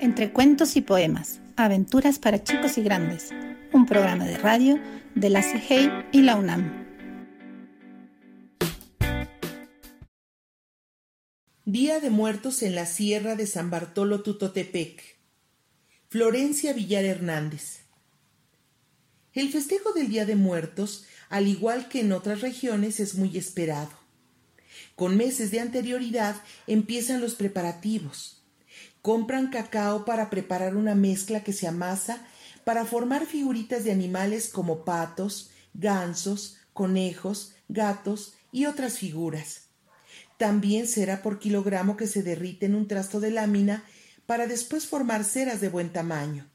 Entre cuentos y poemas, aventuras para chicos y grandes, un programa de radio de la CIGEI y la UNAM. Día de Muertos en la Sierra de San Bartolo Tutotepec. Florencia Villar Hernández. El festejo del Día de Muertos, al igual que en otras regiones, es muy esperado. Con meses de anterioridad empiezan los preparativos. Compran cacao para preparar una mezcla que se amasa para formar figuritas de animales como patos, gansos, conejos, gatos y otras figuras. También será por kilogramo que se derrite en un trasto de lámina para después formar ceras de buen tamaño.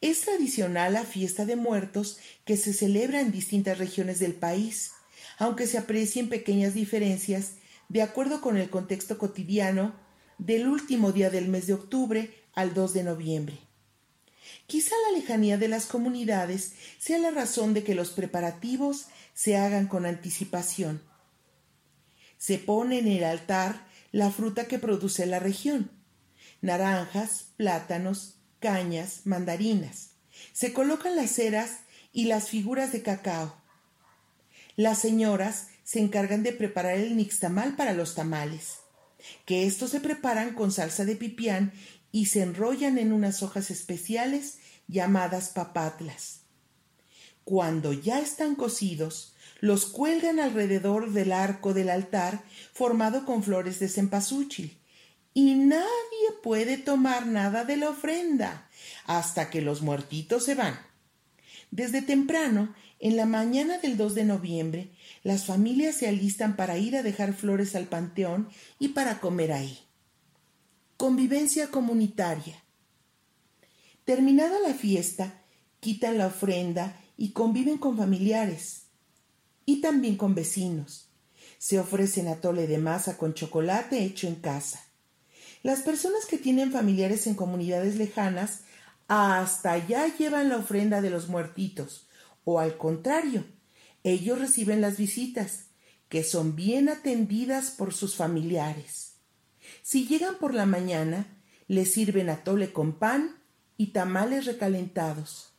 Es tradicional la fiesta de muertos que se celebra en distintas regiones del país, aunque se aprecien pequeñas diferencias de acuerdo con el contexto cotidiano del último día del mes de octubre al 2 de noviembre. Quizá la lejanía de las comunidades sea la razón de que los preparativos se hagan con anticipación se pone en el altar la fruta que produce la región, naranjas, plátanos, cañas, mandarinas. Se colocan las ceras y las figuras de cacao. Las señoras se encargan de preparar el nixtamal para los tamales, que estos se preparan con salsa de pipián y se enrollan en unas hojas especiales llamadas papatlas. Cuando ya están cocidos, los cuelgan alrededor del arco del altar formado con flores de cempasúchil. Y nadie puede tomar nada de la ofrenda hasta que los muertitos se van. Desde temprano, en la mañana del 2 de noviembre, las familias se alistan para ir a dejar flores al panteón y para comer ahí. Convivencia comunitaria. Terminada la fiesta, quitan la ofrenda y conviven con familiares y también con vecinos. Se ofrecen atole de masa con chocolate hecho en casa. Las personas que tienen familiares en comunidades lejanas hasta allá llevan la ofrenda de los muertitos, o al contrario, ellos reciben las visitas, que son bien atendidas por sus familiares. Si llegan por la mañana, les sirven atole con pan y tamales recalentados,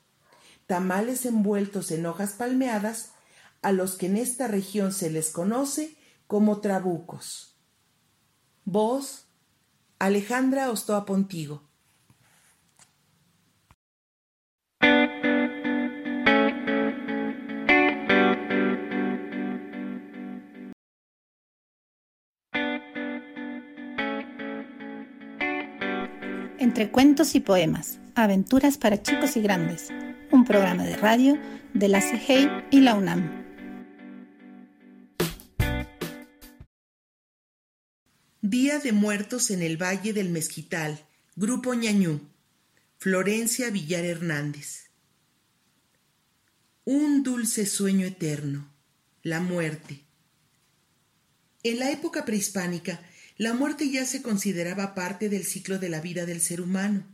tamales envueltos en hojas palmeadas a los que en esta región se les conoce como trabucos. Voz Alejandra Ostoa Pontigo. Cuentos y poemas, aventuras para chicos y grandes, un programa de radio de la CIGEI y la UNAM. Día de Muertos en el Valle del Mezquital, Grupo Ñañú, Florencia Villar Hernández. Un dulce sueño eterno, la muerte. En la época prehispánica, la muerte ya se consideraba parte del ciclo de la vida del ser humano.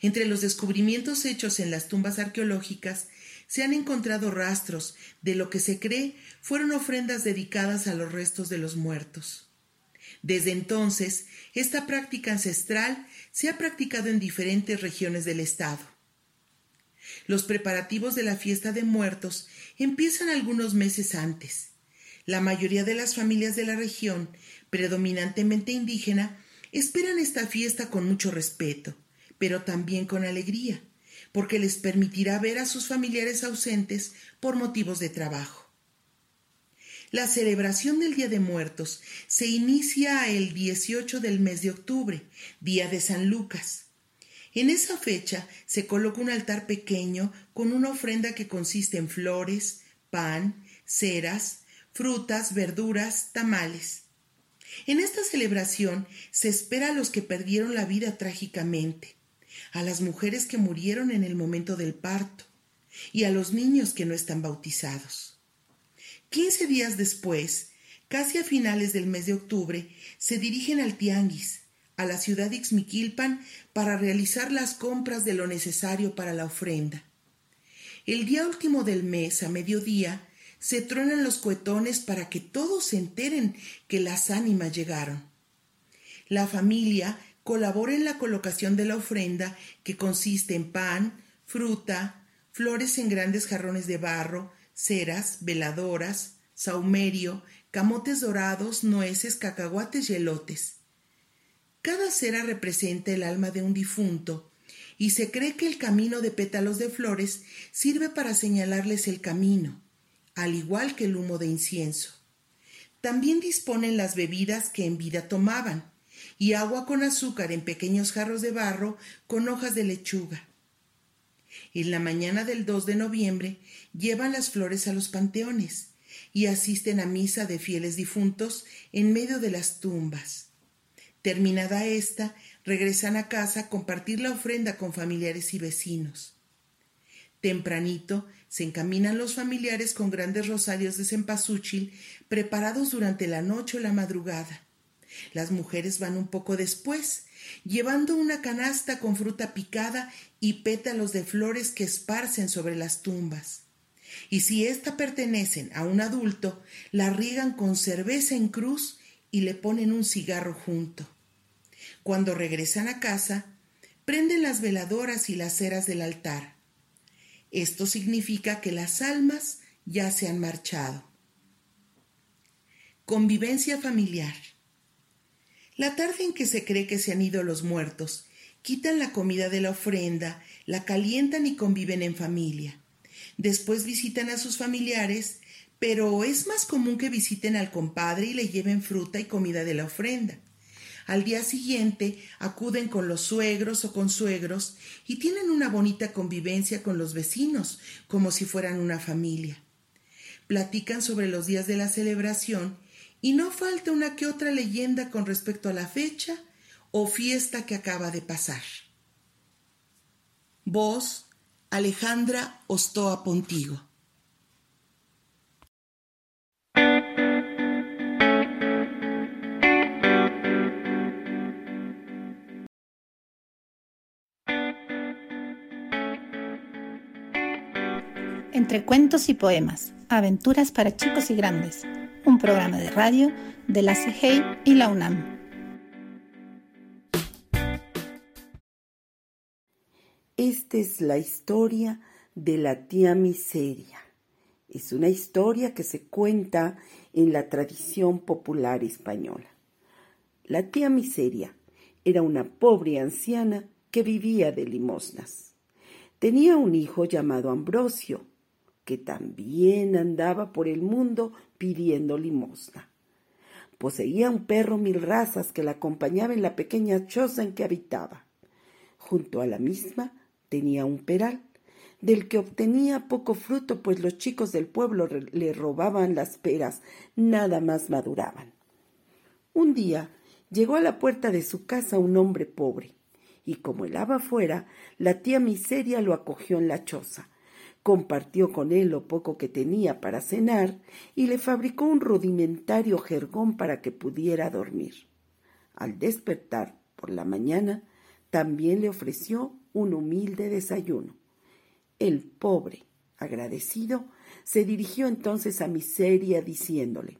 Entre los descubrimientos hechos en las tumbas arqueológicas se han encontrado rastros de lo que se cree fueron ofrendas dedicadas a los restos de los muertos. Desde entonces, esta práctica ancestral se ha practicado en diferentes regiones del estado. Los preparativos de la fiesta de muertos empiezan algunos meses antes. La mayoría de las familias de la región, predominantemente indígena, esperan esta fiesta con mucho respeto, pero también con alegría, porque les permitirá ver a sus familiares ausentes por motivos de trabajo. La celebración del Día de Muertos se inicia el 18 del mes de octubre, día de San Lucas. En esa fecha se coloca un altar pequeño con una ofrenda que consiste en flores, pan, ceras, frutas, verduras, tamales. En esta celebración se espera a los que perdieron la vida trágicamente, a las mujeres que murieron en el momento del parto y a los niños que no están bautizados. Quince días después, casi a finales del mes de octubre, se dirigen al Tianguis, a la ciudad de Ixmiquilpan, para realizar las compras de lo necesario para la ofrenda. El día último del mes, a mediodía, se tronan los cohetones para que todos se enteren que las ánimas llegaron. La familia colabora en la colocación de la ofrenda que consiste en pan, fruta, flores en grandes jarrones de barro, ceras, veladoras, saumerio, camotes dorados, nueces, cacahuates y elotes. Cada cera representa el alma de un difunto y se cree que el camino de pétalos de flores sirve para señalarles el camino, al igual que el humo de incienso. También disponen las bebidas que en vida tomaban, y agua con azúcar en pequeños jarros de barro con hojas de lechuga. En la mañana del 2 de noviembre llevan las flores a los panteones y asisten a misa de fieles difuntos en medio de las tumbas. Terminada esta, regresan a casa a compartir la ofrenda con familiares y vecinos. Tempranito se encaminan los familiares con grandes rosarios de cempasúchil preparados durante la noche o la madrugada. Las mujeres van un poco después, llevando una canasta con fruta picada y pétalos de flores que esparcen sobre las tumbas. Y si ésta pertenecen a un adulto, la riegan con cerveza en cruz y le ponen un cigarro junto. Cuando regresan a casa, prenden las veladoras y las ceras del altar. Esto significa que las almas ya se han marchado. Convivencia familiar. La tarde en que se cree que se han ido los muertos, quitan la comida de la ofrenda, la calientan y conviven en familia. Después visitan a sus familiares, pero es más común que visiten al compadre y le lleven fruta y comida de la ofrenda. Al día siguiente acuden con los suegros o con suegros y tienen una bonita convivencia con los vecinos, como si fueran una familia. Platican sobre los días de la celebración y no falta una que otra leyenda con respecto a la fecha o fiesta que acaba de pasar. Voz Alejandra Ostoa Pontigo. Entre cuentos y poemas, aventuras para chicos y grandes, un programa de radio de la CIGEI y la UNAM. Esta es la historia de la tía Miseria. Es una historia que se cuenta en la tradición popular española. La tía Miseria era una pobre anciana que vivía de limosnas. Tenía un hijo llamado Ambrosio, que también andaba por el mundo pidiendo limosna. Poseía un perro mil razas que la acompañaba en la pequeña choza en que habitaba. Junto a la misma tenía un peral, del que obtenía poco fruto, pues los chicos del pueblo le robaban las peras, nada más maduraban. Un día llegó a la puerta de su casa un hombre pobre, y como helaba fuera, la tía Miseria lo acogió en la choza, compartió con él lo poco que tenía para cenar y le fabricó un rudimentario jergón para que pudiera dormir. Al despertar por la mañana, también le ofreció un humilde desayuno. El pobre, agradecido, se dirigió entonces a Miseria diciéndole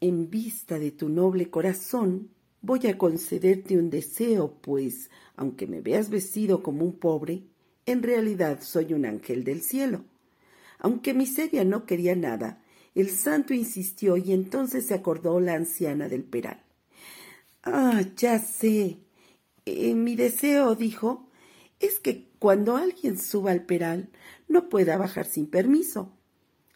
En vista de tu noble corazón, voy a concederte un deseo, pues, aunque me veas vestido como un pobre, en realidad soy un ángel del cielo. Aunque Miseria no quería nada, el santo insistió y entonces se acordó la anciana del peral. Ah, ya sé. Eh, mi deseo, dijo, es que cuando alguien suba al peral no pueda bajar sin permiso.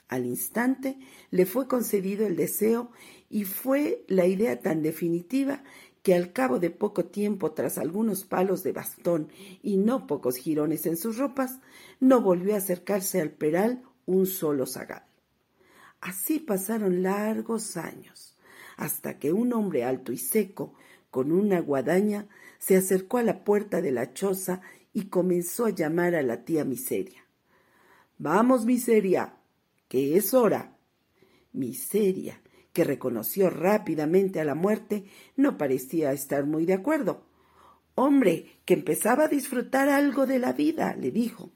Al instante le fue concedido el deseo y fue la idea tan definitiva que al cabo de poco tiempo, tras algunos palos de bastón y no pocos jirones en sus ropas, no volvió a acercarse al peral un solo zagal. Así pasaron largos años, hasta que un hombre alto y seco, con una guadaña, se acercó a la puerta de la choza y comenzó a llamar a la tía Miseria. Vamos, Miseria, que es hora. Miseria, que reconoció rápidamente a la muerte, no parecía estar muy de acuerdo. Hombre, que empezaba a disfrutar algo de la vida, le dijo.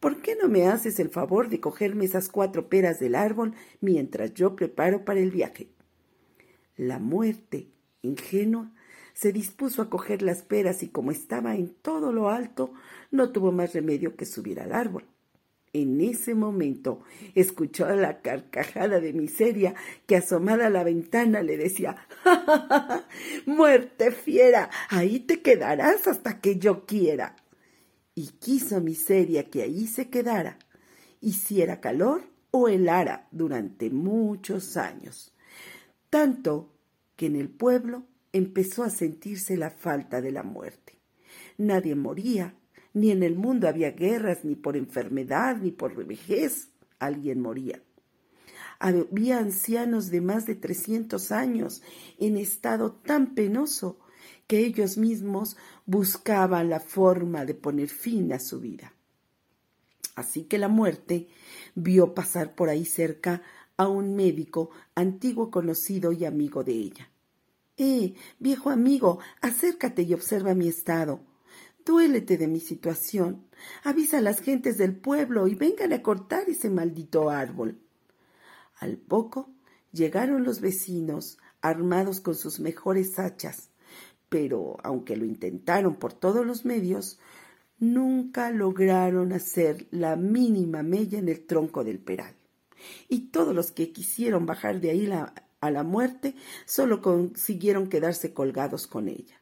¿Por qué no me haces el favor de cogerme esas cuatro peras del árbol mientras yo preparo para el viaje? La muerte, Ingenua, se dispuso a coger las peras y como estaba en todo lo alto, no tuvo más remedio que subir al árbol. En ese momento escuchó la carcajada de miseria que asomada a la ventana le decía ¡Ja, ja, ja, muerte fiera! Ahí te quedarás hasta que yo quiera. Y quiso miseria que ahí se quedara, hiciera calor o helara durante muchos años. Tanto que en el pueblo empezó a sentirse la falta de la muerte. Nadie moría, ni en el mundo había guerras, ni por enfermedad, ni por vejez alguien moría. Había ancianos de más de trescientos años en estado tan penoso que ellos mismos buscaban la forma de poner fin a su vida. Así que la muerte vio pasar por ahí cerca a un médico antiguo conocido y amigo de ella. Eh, viejo amigo, acércate y observa mi estado. Duélete de mi situación. Avisa a las gentes del pueblo y vengan a cortar ese maldito árbol. Al poco llegaron los vecinos, armados con sus mejores hachas, pero aunque lo intentaron por todos los medios, nunca lograron hacer la mínima mella en el tronco del peral. Y todos los que quisieron bajar de ahí a la muerte, solo consiguieron quedarse colgados con ella.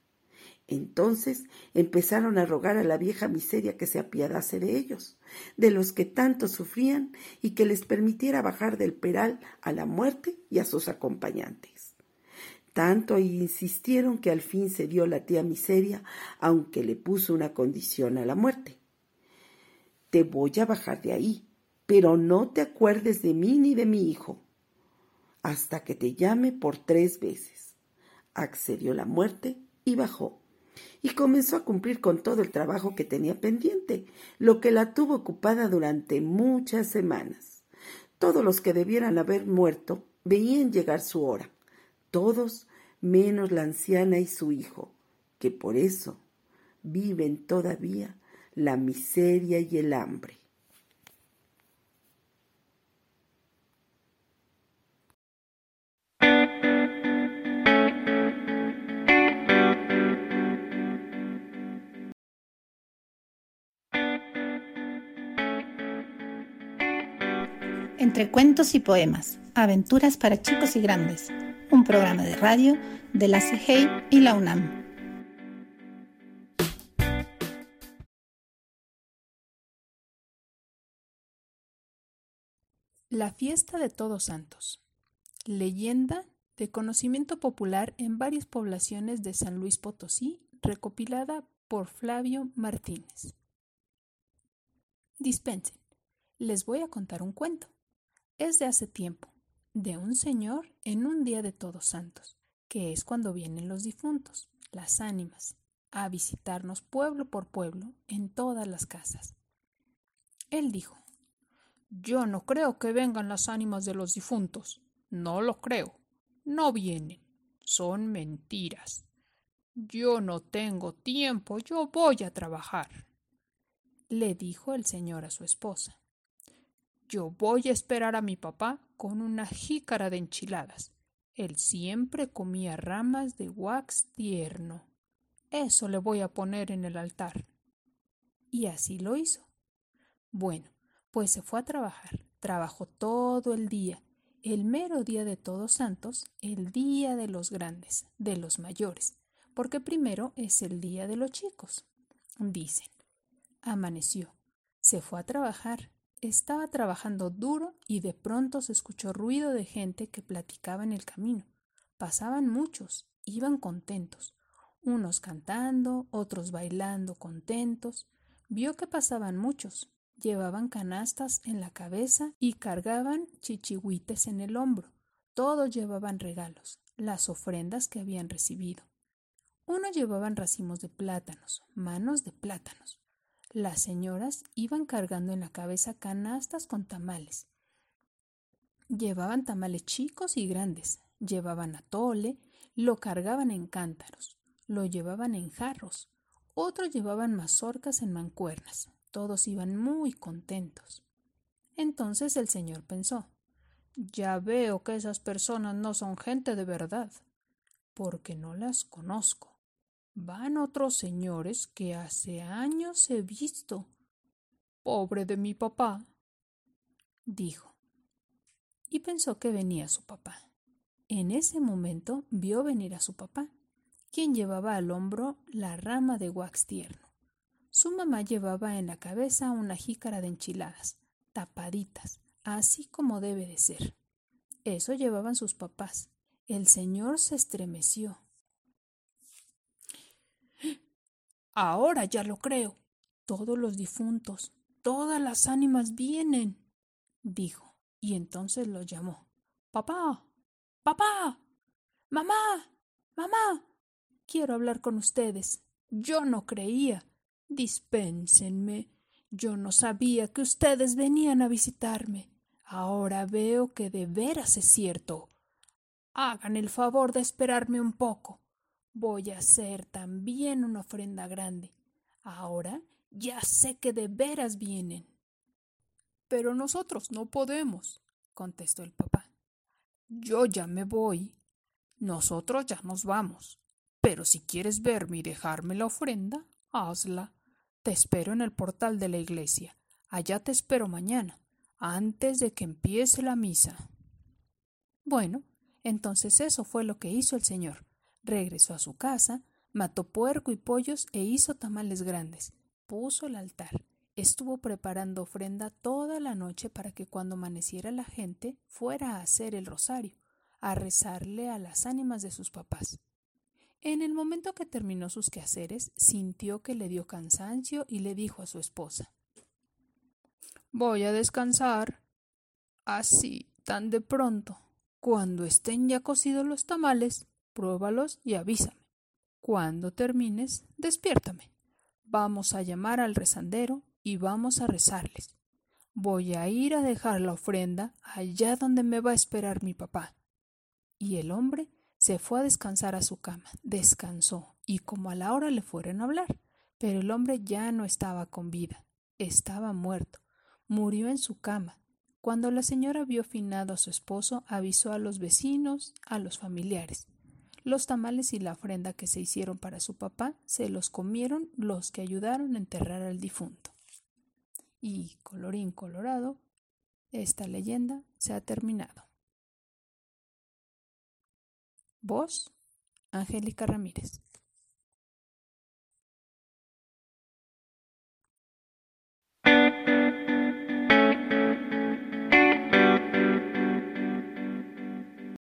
Entonces empezaron a rogar a la vieja miseria que se apiadase de ellos, de los que tanto sufrían y que les permitiera bajar del peral a la muerte y a sus acompañantes. Tanto insistieron que al fin se dio la tía miseria, aunque le puso una condición a la muerte. Te voy a bajar de ahí, pero no te acuerdes de mí ni de mi hijo hasta que te llame por tres veces. Accedió la muerte y bajó. Y comenzó a cumplir con todo el trabajo que tenía pendiente, lo que la tuvo ocupada durante muchas semanas. Todos los que debieran haber muerto veían llegar su hora, todos menos la anciana y su hijo, que por eso viven todavía la miseria y el hambre. Entre cuentos y poemas, aventuras para chicos y grandes, un programa de radio de la CIGEI y la UNAM. La fiesta de Todos Santos. Leyenda de conocimiento popular en varias poblaciones de San Luis Potosí, recopilada por Flavio Martínez. Dispensen, les voy a contar un cuento es de hace tiempo, de un señor en un día de todos santos, que es cuando vienen los difuntos, las ánimas, a visitarnos pueblo por pueblo en todas las casas. Él dijo, Yo no creo que vengan las ánimas de los difuntos, no lo creo, no vienen, son mentiras. Yo no tengo tiempo, yo voy a trabajar. Le dijo el señor a su esposa. Yo voy a esperar a mi papá con una jícara de enchiladas. Él siempre comía ramas de wax tierno. Eso le voy a poner en el altar. Y así lo hizo. Bueno, pues se fue a trabajar. Trabajó todo el día, el mero día de Todos Santos, el día de los grandes, de los mayores, porque primero es el día de los chicos. Dicen. Amaneció. Se fue a trabajar estaba trabajando duro y de pronto se escuchó ruido de gente que platicaba en el camino. Pasaban muchos, iban contentos, unos cantando, otros bailando contentos. Vio que pasaban muchos, llevaban canastas en la cabeza y cargaban chichihuites en el hombro. Todos llevaban regalos, las ofrendas que habían recibido. Unos llevaban racimos de plátanos, manos de plátanos, las señoras iban cargando en la cabeza canastas con tamales. Llevaban tamales chicos y grandes, llevaban atole, lo cargaban en cántaros, lo llevaban en jarros, otros llevaban mazorcas en mancuernas. Todos iban muy contentos. Entonces el señor pensó, ya veo que esas personas no son gente de verdad. porque no las conozco. Van otros señores que hace años he visto. Pobre de mi papá, dijo. Y pensó que venía su papá. En ese momento vio venir a su papá, quien llevaba al hombro la rama de wax tierno. Su mamá llevaba en la cabeza una jícara de enchiladas, tapaditas, así como debe de ser. Eso llevaban sus papás. El señor se estremeció. Ahora ya lo creo. Todos los difuntos, todas las ánimas vienen, dijo, y entonces lo llamó. Papá, papá, mamá, mamá, quiero hablar con ustedes. Yo no creía. Dispénsenme. Yo no sabía que ustedes venían a visitarme. Ahora veo que de veras es cierto. Hagan el favor de esperarme un poco. Voy a hacer también una ofrenda grande. Ahora ya sé que de veras vienen. Pero nosotros no podemos, contestó el papá. Yo ya me voy. Nosotros ya nos vamos. Pero si quieres verme y dejarme la ofrenda, hazla. Te espero en el portal de la iglesia. Allá te espero mañana, antes de que empiece la misa. Bueno, entonces eso fue lo que hizo el Señor. Regresó a su casa, mató puerco y pollos e hizo tamales grandes. Puso el altar. Estuvo preparando ofrenda toda la noche para que cuando amaneciera la gente fuera a hacer el rosario, a rezarle a las ánimas de sus papás. En el momento que terminó sus quehaceres, sintió que le dio cansancio y le dijo a su esposa Voy a descansar. Así, tan de pronto. Cuando estén ya cocidos los tamales, pruébalos y avísame. Cuando termines, despiértame. Vamos a llamar al rezandero y vamos a rezarles. Voy a ir a dejar la ofrenda allá donde me va a esperar mi papá. Y el hombre se fue a descansar a su cama, descansó, y como a la hora le fueron a hablar, pero el hombre ya no estaba con vida, estaba muerto, murió en su cama, cuando la señora vio finado a su esposo, avisó a los vecinos, a los familiares. Los tamales y la ofrenda que se hicieron para su papá se los comieron los que ayudaron a enterrar al difunto. Y, colorín colorado, esta leyenda se ha terminado. Voz, Angélica Ramírez.